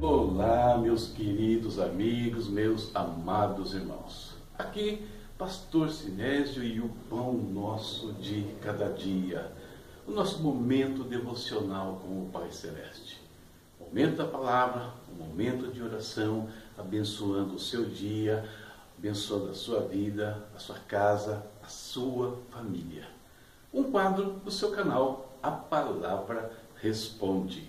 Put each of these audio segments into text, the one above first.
Olá, meus queridos amigos, meus amados irmãos. Aqui, Pastor Sinésio e o pão nosso de cada dia. O nosso momento devocional com o Pai Celeste. Momento da palavra, um momento de oração, abençoando o seu dia, abençoando a sua vida, a sua casa, a sua família. Um quadro do seu canal, A Palavra Responde.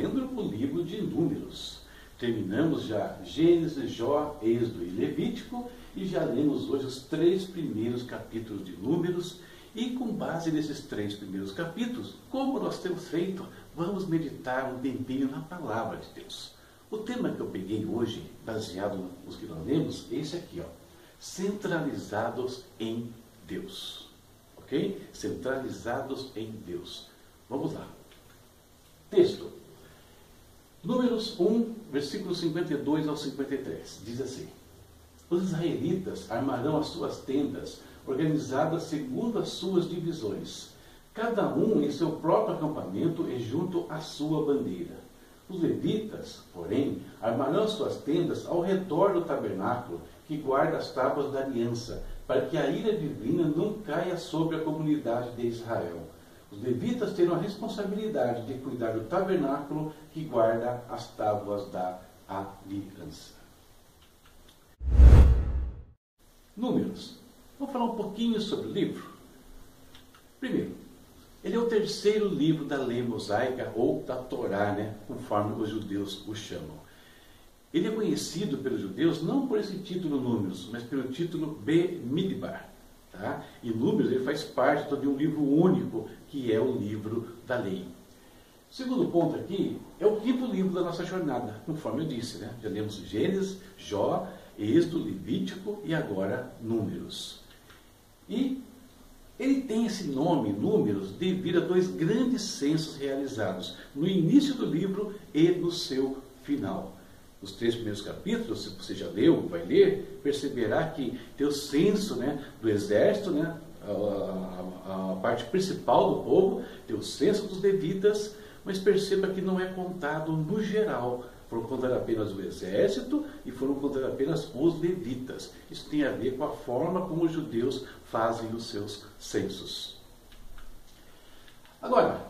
Lendo o livro de Números. Terminamos já Gênesis, Jó, Êxodo e Levítico e já lemos hoje os três primeiros capítulos de Números. E com base nesses três primeiros capítulos, como nós temos feito, vamos meditar um tempinho na palavra de Deus. O tema que eu peguei hoje, baseado nos que nós lemos, é esse aqui, ó. Centralizados em Deus. Ok? Centralizados em Deus. Vamos lá. Texto. Números 1, versículos 52 ao 53. Diz assim: Os israelitas armarão as suas tendas, organizadas segundo as suas divisões, cada um em seu próprio acampamento e junto à sua bandeira. Os levitas, porém, armarão as suas tendas ao redor do tabernáculo que guarda as tábuas da aliança, para que a ira divina não caia sobre a comunidade de Israel. Os levitas terão a responsabilidade de cuidar do tabernáculo que guarda as tábuas da aliança. Números. Vamos falar um pouquinho sobre o livro? Primeiro, ele é o terceiro livro da lei mosaica ou da Torá, né, conforme os judeus o chamam. Ele é conhecido pelos judeus não por esse título Números, mas pelo título Be-Midbar. Tá? E Números ele faz parte de um livro único, que é o livro da lei. O segundo ponto aqui é o quinto livro da nossa jornada, conforme eu disse. Né? Já lemos Gênesis, Jó, Êxodo, Levítico e agora Números. E ele tem esse nome, Números, devido a dois grandes censos realizados no início do livro e no seu final. Os três primeiros capítulos, se você já leu, vai ler, perceberá que tem o censo né, do exército, né, a, a, a parte principal do povo, tem o censo dos levitas, mas perceba que não é contado no geral. Foram contados apenas o exército e foram contados apenas os levitas. Isso tem a ver com a forma como os judeus fazem os seus censos. Agora,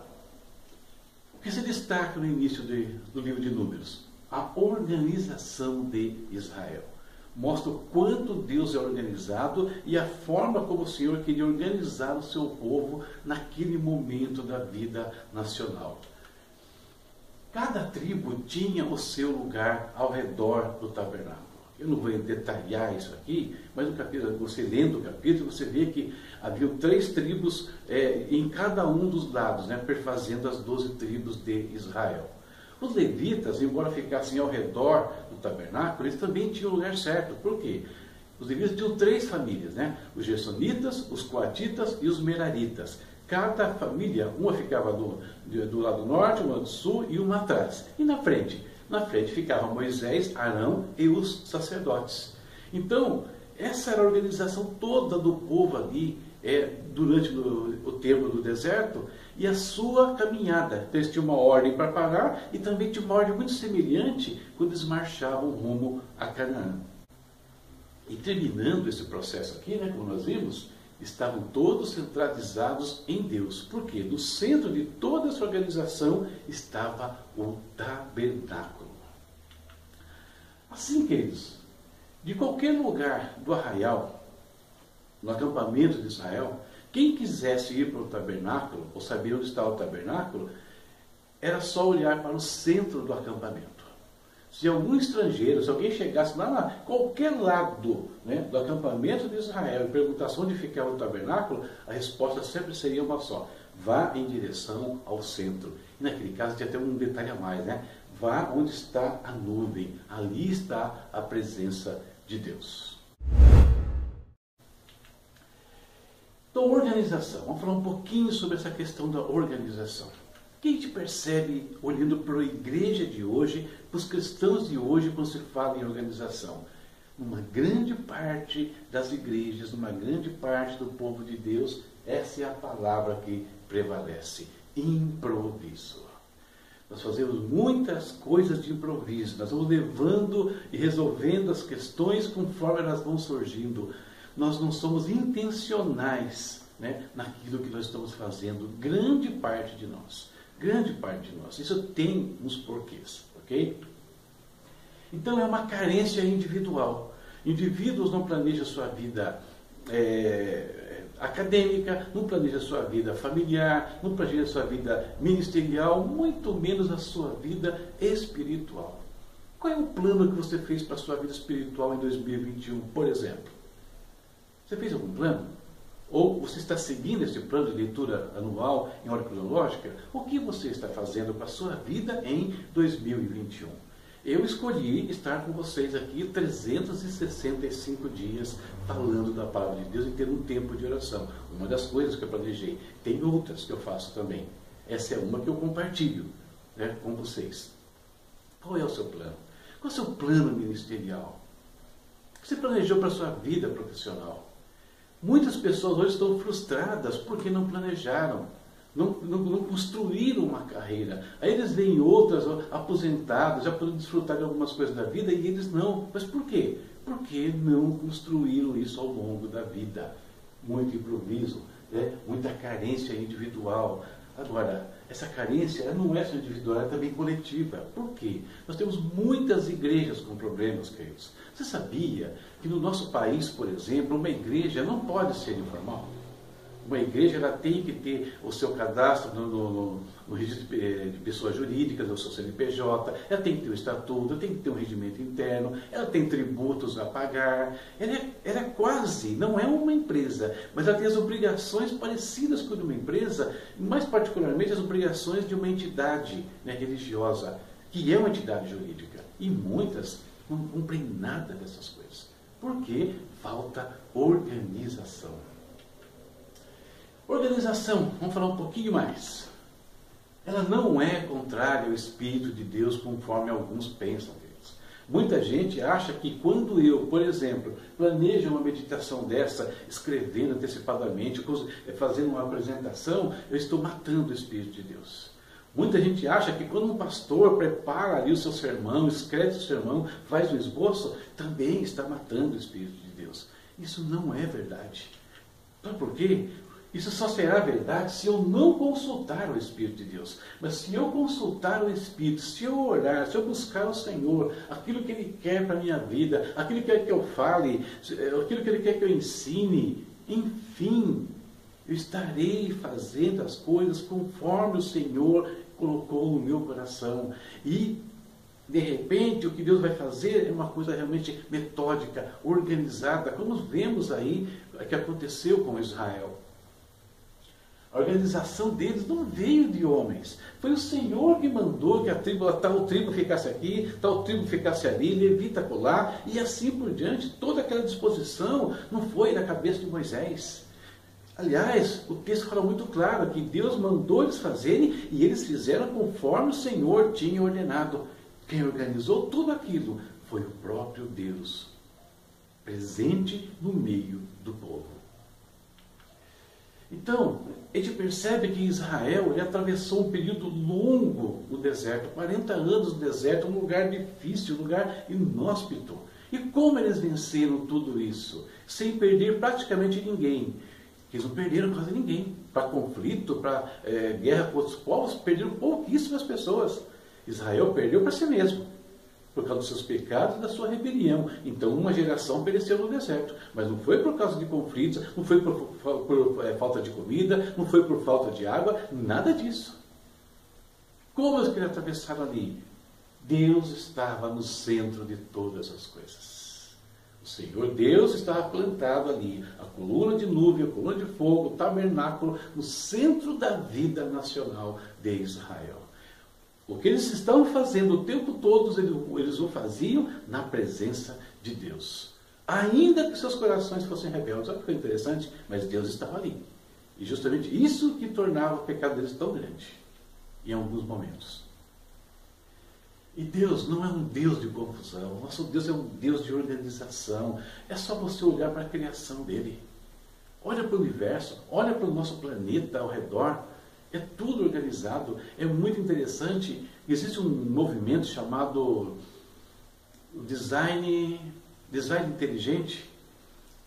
o que se destaca no início de, do livro de Números? A organização de Israel. Mostra o quanto Deus é organizado e a forma como o Senhor queria organizar o seu povo naquele momento da vida nacional. Cada tribo tinha o seu lugar ao redor do tabernáculo. Eu não vou detalhar isso aqui, mas no capítulo, você lendo o capítulo, você vê que havia três tribos é, em cada um dos lados, né, perfazendo as doze tribos de Israel. Os levitas, embora ficassem ao redor do tabernáculo, eles também tinham o lugar certo. Por quê? Os levitas tinham três famílias, né? Os gersonitas, os coatitas e os meraritas. Cada família, uma ficava do, do lado norte, uma do sul e uma atrás. E na frente? Na frente ficavam Moisés, Arão e os sacerdotes. Então, essa era a organização toda do povo ali é, durante o, o tempo do deserto e a sua caminhada. Então, eles tinham uma ordem para parar e também tinha uma ordem muito semelhante quando eles marchavam rumo a Canaã. E terminando esse processo aqui, né, como nós vimos, estavam todos centralizados em Deus. Por quê? No centro de toda essa organização estava o tabernáculo. Assim, queridos, de qualquer lugar do arraial, no acampamento de Israel, quem quisesse ir para o tabernáculo, ou saber onde estava o tabernáculo, era só olhar para o centro do acampamento. Se algum estrangeiro, se alguém chegasse lá qualquer lado né, do acampamento de Israel e perguntasse onde ficava o tabernáculo, a resposta sempre seria uma só: vá em direção ao centro. naquele caso tinha até um detalhe a mais, né? Vá onde está a nuvem, ali está a presença de Deus. Então, organização. Vamos falar um pouquinho sobre essa questão da organização. O que a gente percebe olhando para a igreja de hoje, para os cristãos de hoje, quando se fala em organização? Numa grande parte das igrejas, numa grande parte do povo de Deus, essa é a palavra que prevalece: improviso. Nós fazemos muitas coisas de improviso, nós vamos levando e resolvendo as questões conforme elas vão surgindo nós não somos intencionais né, naquilo que nós estamos fazendo, grande parte de nós. Grande parte de nós. Isso tem uns porquês, ok? Então é uma carência individual. Indivíduos não planejam sua vida é, acadêmica, não planejam sua vida familiar, não planejam sua vida ministerial, muito menos a sua vida espiritual. Qual é o plano que você fez para a sua vida espiritual em 2021, por exemplo? Você fez algum plano? Ou você está seguindo esse plano de leitura anual em ordem cronológica? O que você está fazendo com a sua vida em 2021? Eu escolhi estar com vocês aqui 365 dias falando da palavra de Deus e tendo um tempo de oração. Uma das coisas que eu planejei. Tem outras que eu faço também. Essa é uma que eu compartilho né, com vocês. Qual é o seu plano? Qual é o seu plano ministerial? O que você planejou para a sua vida profissional? Muitas pessoas hoje estão frustradas porque não planejaram, não, não, não, construíram uma carreira. Aí eles veem outras aposentadas, já podem desfrutar de algumas coisas da vida e eles não. Mas por quê? Porque não construíram isso ao longo da vida. Muito improviso, né? muita carência individual. Agora, essa carência não é só individual, é também coletiva. Por quê? Nós temos muitas igrejas com problemas, queridos. Você sabia que no nosso país, por exemplo, uma igreja não pode ser informal? Uma igreja ela tem que ter o seu cadastro no, no, no registro de pessoas jurídicas, o seu CNPJ, ela tem que ter o estatuto, ela tem que ter um regimento interno, ela tem tributos a pagar. Ela é, ela é quase, não é uma empresa, mas ela tem as obrigações parecidas com a de uma empresa, mais particularmente as obrigações de uma entidade né, religiosa, que é uma entidade jurídica. E muitas não cumprem nada dessas coisas. Porque falta organização. Organização, vamos falar um pouquinho mais. Ela não é contrária ao Espírito de Deus conforme alguns pensam. Deus. Muita gente acha que quando eu, por exemplo, planejo uma meditação dessa, escrevendo antecipadamente, fazendo uma apresentação, eu estou matando o Espírito de Deus. Muita gente acha que quando um pastor prepara ali o seu sermão, escreve o sermão, faz um esboço, também está matando o Espírito de Deus. Isso não é verdade. Sabe por quê? Isso só será verdade se eu não consultar o Espírito de Deus. Mas se eu consultar o Espírito, se eu orar, se eu buscar o Senhor, aquilo que Ele quer para a minha vida, aquilo que Ele quer que eu fale, aquilo que Ele quer que eu ensine, enfim, eu estarei fazendo as coisas conforme o Senhor colocou no meu coração. E, de repente, o que Deus vai fazer é uma coisa realmente metódica, organizada, como vemos aí que aconteceu com Israel. A organização deles não veio de homens. Foi o Senhor que mandou que a tribo, tal tribo ficasse aqui, tal tribo ficasse ali, levita colar, e assim por diante. Toda aquela disposição não foi da cabeça de Moisés. Aliás, o texto fala muito claro que Deus mandou eles fazerem e eles fizeram conforme o Senhor tinha ordenado. Quem organizou tudo aquilo foi o próprio Deus, presente no meio do povo. Então, a gente percebe que Israel ele atravessou um período longo no deserto, 40 anos no deserto, um lugar difícil, um lugar inóspito. E como eles venceram tudo isso? Sem perder praticamente ninguém. Eles não perderam quase ninguém. Para conflito, para é, guerra com outros povos, perderam pouquíssimas pessoas. Israel perdeu para si mesmo, por causa dos seus pecados e da sua rebelião. Então, uma geração pereceu no deserto. Mas não foi por causa de conflitos, não foi por, por, por é, falta de comida, não foi por falta de água, nada disso. Como eles queriam atravessar ali? Deus estava no centro de todas as coisas. O Senhor Deus estava plantado ali, a coluna de nuvem, a coluna de fogo, o tabernáculo, no centro da vida nacional de Israel. O que eles estão fazendo o tempo todo, eles o faziam na presença de Deus. Ainda que seus corações fossem rebeldes. Olha que foi interessante, mas Deus estava ali. E justamente isso que tornava o pecado deles tão grande, em alguns momentos. E Deus não é um Deus de confusão. Nosso Deus é um Deus de organização. É só você olhar para a criação dele. Olha para o universo, olha para o nosso planeta ao redor. É tudo organizado. É muito interessante. Existe um movimento chamado design, design inteligente,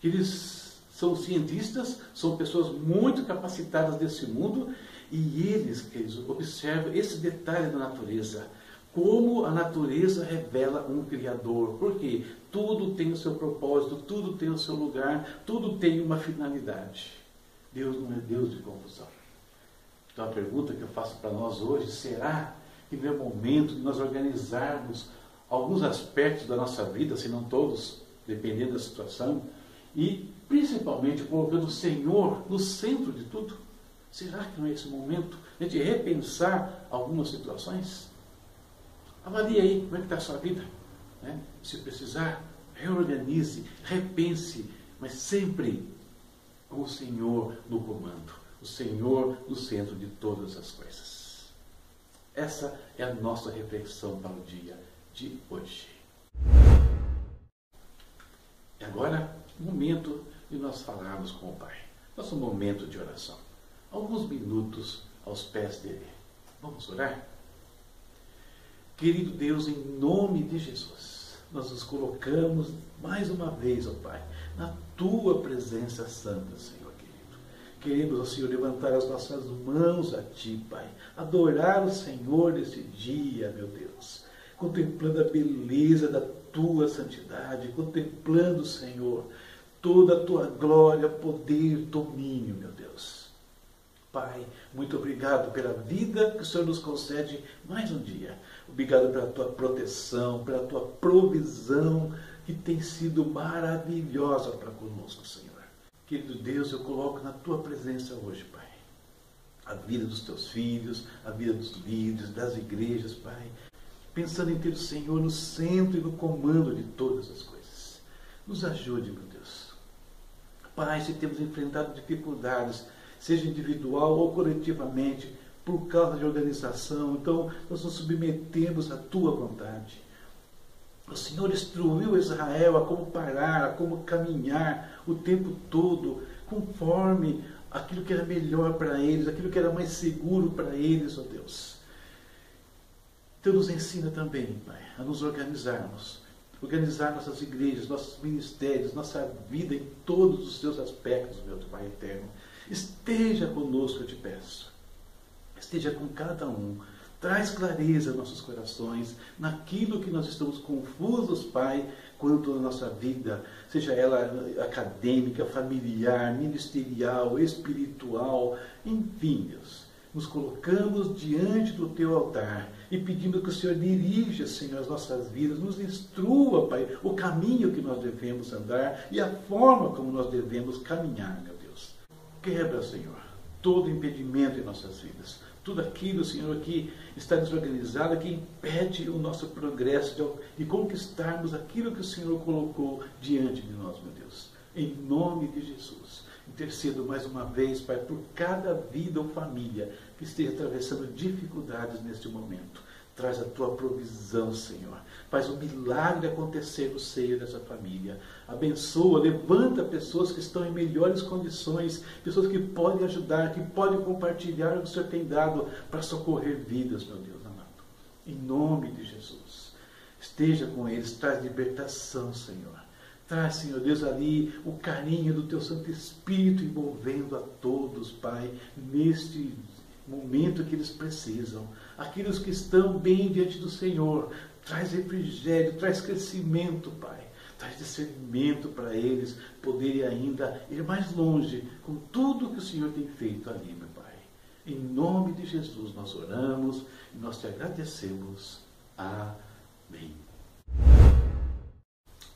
que eles são cientistas, são pessoas muito capacitadas desse mundo, e eles, eles observam esse detalhe da natureza como a natureza revela um Criador. Porque tudo tem o seu propósito, tudo tem o seu lugar, tudo tem uma finalidade. Deus não é Deus de confusão. Então a pergunta que eu faço para nós hoje, será que não é momento de nós organizarmos alguns aspectos da nossa vida, se não todos, dependendo da situação, e principalmente colocando o Senhor no centro de tudo? Será que não é esse momento de repensar algumas situações? Avalie aí como é que está a sua vida. Né? Se precisar, reorganize, repense, mas sempre com o Senhor no comando, o Senhor no centro de todas as coisas. Essa é a nossa reflexão para o dia de hoje. E agora, momento de nós falarmos com o Pai. Nosso momento de oração. Alguns minutos aos pés dele. Vamos orar? Querido Deus, em nome de Jesus, nós nos colocamos mais uma vez, ó Pai, na tua presença santa, Senhor. Queremos, ó Senhor, levantar as nossas mãos a Ti, Pai, adorar o Senhor nesse dia, meu Deus, contemplando a beleza da tua santidade, contemplando, Senhor, toda a tua glória, poder, domínio, meu Deus. Pai, muito obrigado pela vida que o Senhor nos concede mais um dia. Obrigado pela tua proteção, pela tua provisão, que tem sido maravilhosa para conosco, Senhor. Querido Deus, eu coloco na tua presença hoje, Pai, a vida dos teus filhos, a vida dos líderes, das igrejas, Pai, pensando em ter o Senhor no centro e no comando de todas as coisas. Nos ajude, meu Deus. Pai, se temos enfrentado dificuldades, seja individual ou coletivamente, por causa de organização. Então, nós nos submetemos à tua vontade. O Senhor instruiu Israel a como parar, a como caminhar o tempo todo, conforme aquilo que era melhor para eles, aquilo que era mais seguro para eles, ó oh Deus. Então nos ensina também, Pai, a nos organizarmos, organizar nossas igrejas, nossos ministérios, nossa vida em todos os seus aspectos, meu Pai eterno. Esteja conosco, eu te peço esteja com cada um. Traz clareza aos nossos corações, naquilo que nós estamos confusos, Pai, quanto à nossa vida, seja ela acadêmica, familiar, ministerial, espiritual, enfim, Deus. Nos colocamos diante do teu altar e pedindo que o Senhor dirija, Senhor, as nossas vidas, nos instrua, Pai, o caminho que nós devemos andar e a forma como nós devemos caminhar, meu Deus. Quebra, Senhor, todo impedimento em nossas vidas tudo aquilo, Senhor, que está desorganizado, que impede o nosso progresso de, conquistarmos aquilo que o Senhor colocou diante de nós, meu Deus. Em nome de Jesus. Intercedo mais uma vez, Pai, por cada vida ou família que esteja atravessando dificuldades neste momento. Traz a tua provisão, Senhor. Faz um milagre acontecer no seio dessa família. Abençoa, levanta pessoas que estão em melhores condições, pessoas que podem ajudar, que podem compartilhar o que o Senhor tem dado para socorrer vidas, meu Deus amado. Em nome de Jesus. Esteja com eles, traz libertação, Senhor. Traz, Senhor Deus, ali o carinho do Teu Santo Espírito envolvendo a todos, Pai, neste momento que eles precisam. Aqueles que estão bem diante do Senhor, traz refrigério, traz crescimento, Pai. Traz discernimento para eles poderem ainda ir mais longe com tudo que o Senhor tem feito ali, meu Pai. Em nome de Jesus nós oramos e nós te agradecemos. Amém.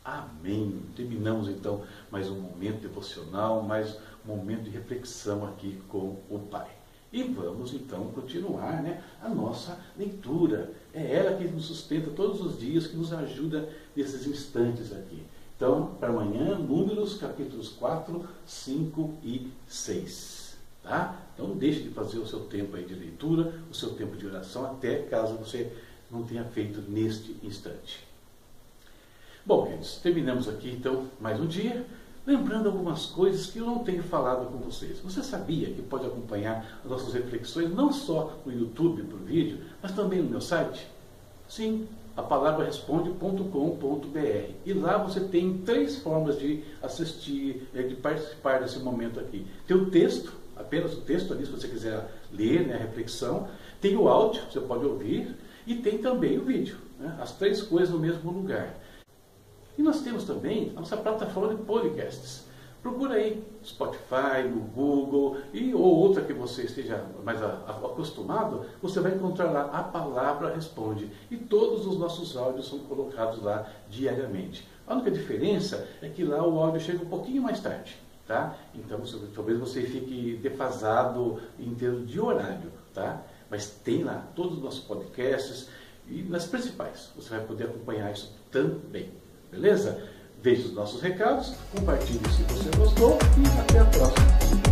Amém. Terminamos então mais um momento devocional, mais um momento de reflexão aqui com o Pai. E vamos então continuar né, a nossa leitura. É ela que nos sustenta todos os dias, que nos ajuda nesses instantes aqui. Então, para amanhã, Números, capítulos 4, 5 e 6. Tá? Então, deixe de fazer o seu tempo aí de leitura, o seu tempo de oração, até caso você não tenha feito neste instante. Bom, queridos, terminamos aqui então mais um dia, lembrando algumas coisas que eu não tenho falado com vocês. Você sabia que pode acompanhar as nossas reflexões não só no YouTube por vídeo, mas também no meu site? Sim, a palavra responde.com.br. E lá você tem três formas de assistir, eh, de participar desse momento aqui. Tem o texto, apenas o texto ali, se você quiser ler né, a reflexão. Tem o áudio, você pode ouvir. E tem também o vídeo. Né, as três coisas no mesmo lugar. E nós temos também a nossa plataforma de podcasts. Procura aí Spotify, no Google e ou outra que você esteja mais acostumado, você vai encontrar lá a palavra responde. E todos os nossos áudios são colocados lá diariamente. A única diferença é que lá o áudio chega um pouquinho mais tarde. Tá? Então talvez você fique defasado em termos de horário. Tá? Mas tem lá todos os nossos podcasts e nas principais. Você vai poder acompanhar isso também. Beleza? Veja os nossos recados, compartilhe se você gostou e até a próxima.